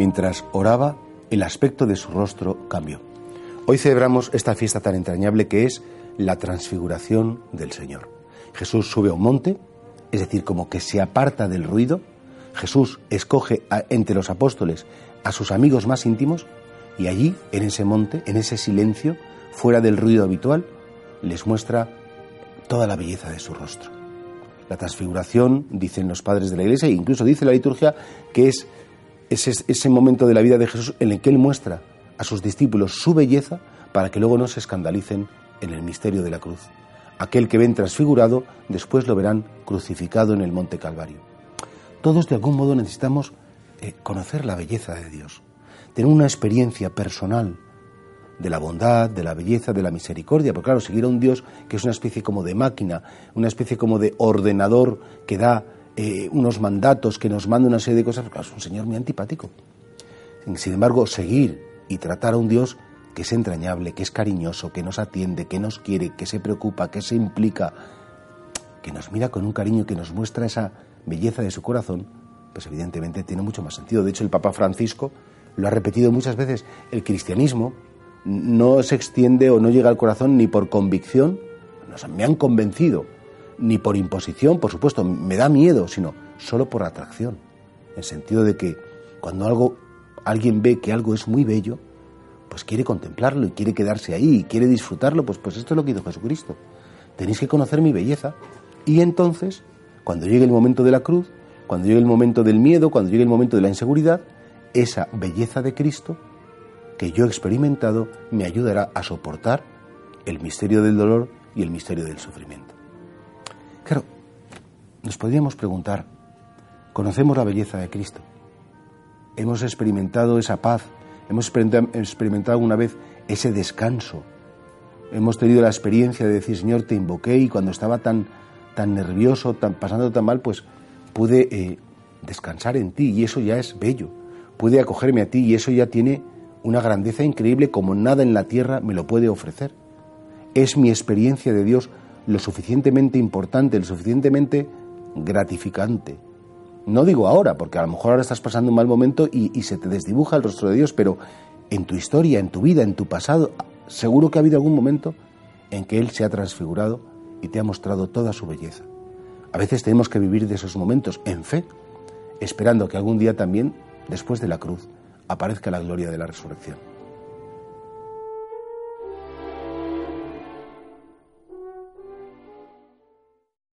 Mientras oraba, el aspecto de su rostro cambió. Hoy celebramos esta fiesta tan entrañable que es la transfiguración del Señor. Jesús sube a un monte, es decir, como que se aparta del ruido. Jesús escoge entre los apóstoles a sus amigos más íntimos y allí, en ese monte, en ese silencio, fuera del ruido habitual, les muestra toda la belleza de su rostro. La transfiguración, dicen los padres de la Iglesia, e incluso dice la liturgia, que es ese, ese momento de la vida de Jesús en el que Él muestra a sus discípulos su belleza para que luego no se escandalicen en el misterio de la cruz. Aquel que ven transfigurado, después lo verán crucificado en el monte Calvario. Todos de algún modo necesitamos eh, conocer la belleza de Dios, tener una experiencia personal de la bondad, de la belleza, de la misericordia, porque claro, seguir a un Dios que es una especie como de máquina, una especie como de ordenador que da eh, unos mandatos, que nos manda una serie de cosas, es un Señor muy antipático. Sin embargo, seguir y tratar a un Dios que es entrañable, que es cariñoso, que nos atiende, que nos quiere, que se preocupa, que se implica, que nos mira con un cariño, que nos muestra esa belleza de su corazón, pues evidentemente tiene mucho más sentido. De hecho, el Papa Francisco lo ha repetido muchas veces. El cristianismo no se extiende o no llega al corazón ni por convicción, me han convencido, ni por imposición, por supuesto, me da miedo, sino solo por atracción. En el sentido de que cuando algo, alguien ve que algo es muy bello, pues quiere contemplarlo y quiere quedarse ahí y quiere disfrutarlo, pues, pues esto es lo que hizo Jesucristo. Tenéis que conocer mi belleza. Y entonces, cuando llegue el momento de la cruz, cuando llegue el momento del miedo, cuando llegue el momento de la inseguridad, esa belleza de Cristo que yo he experimentado me ayudará a soportar el misterio del dolor y el misterio del sufrimiento. Nos podríamos preguntar, ¿conocemos la belleza de Cristo? ¿Hemos experimentado esa paz Hemos experimentado alguna vez ese descanso. Hemos tenido la experiencia de decir, Señor, te invoqué y cuando estaba tan, tan nervioso, tan, pasando tan mal, pues pude eh, descansar en ti y eso ya es bello. Pude acogerme a ti y eso ya tiene una grandeza increíble como nada en la tierra me lo puede ofrecer. Es mi experiencia de Dios lo suficientemente importante, lo suficientemente gratificante, no digo ahora, porque a lo mejor ahora estás pasando un mal momento y, se te desdibuja el rostro de Dios, pero en tu historia, en tu vida, en tu pasado, seguro que ha habido algún momento en que Él se ha transfigurado y te ha mostrado toda su belleza. A veces tenemos que vivir de esos momentos en fe, esperando que algún día también, después de la cruz, aparezca la gloria de la resurrección.